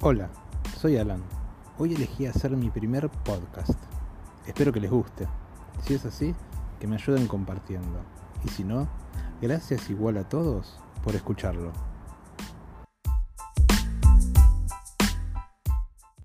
Hola, soy Alan. Hoy elegí hacer mi primer podcast. Espero que les guste. Si es así, que me ayuden compartiendo. Y si no, gracias igual a todos por escucharlo.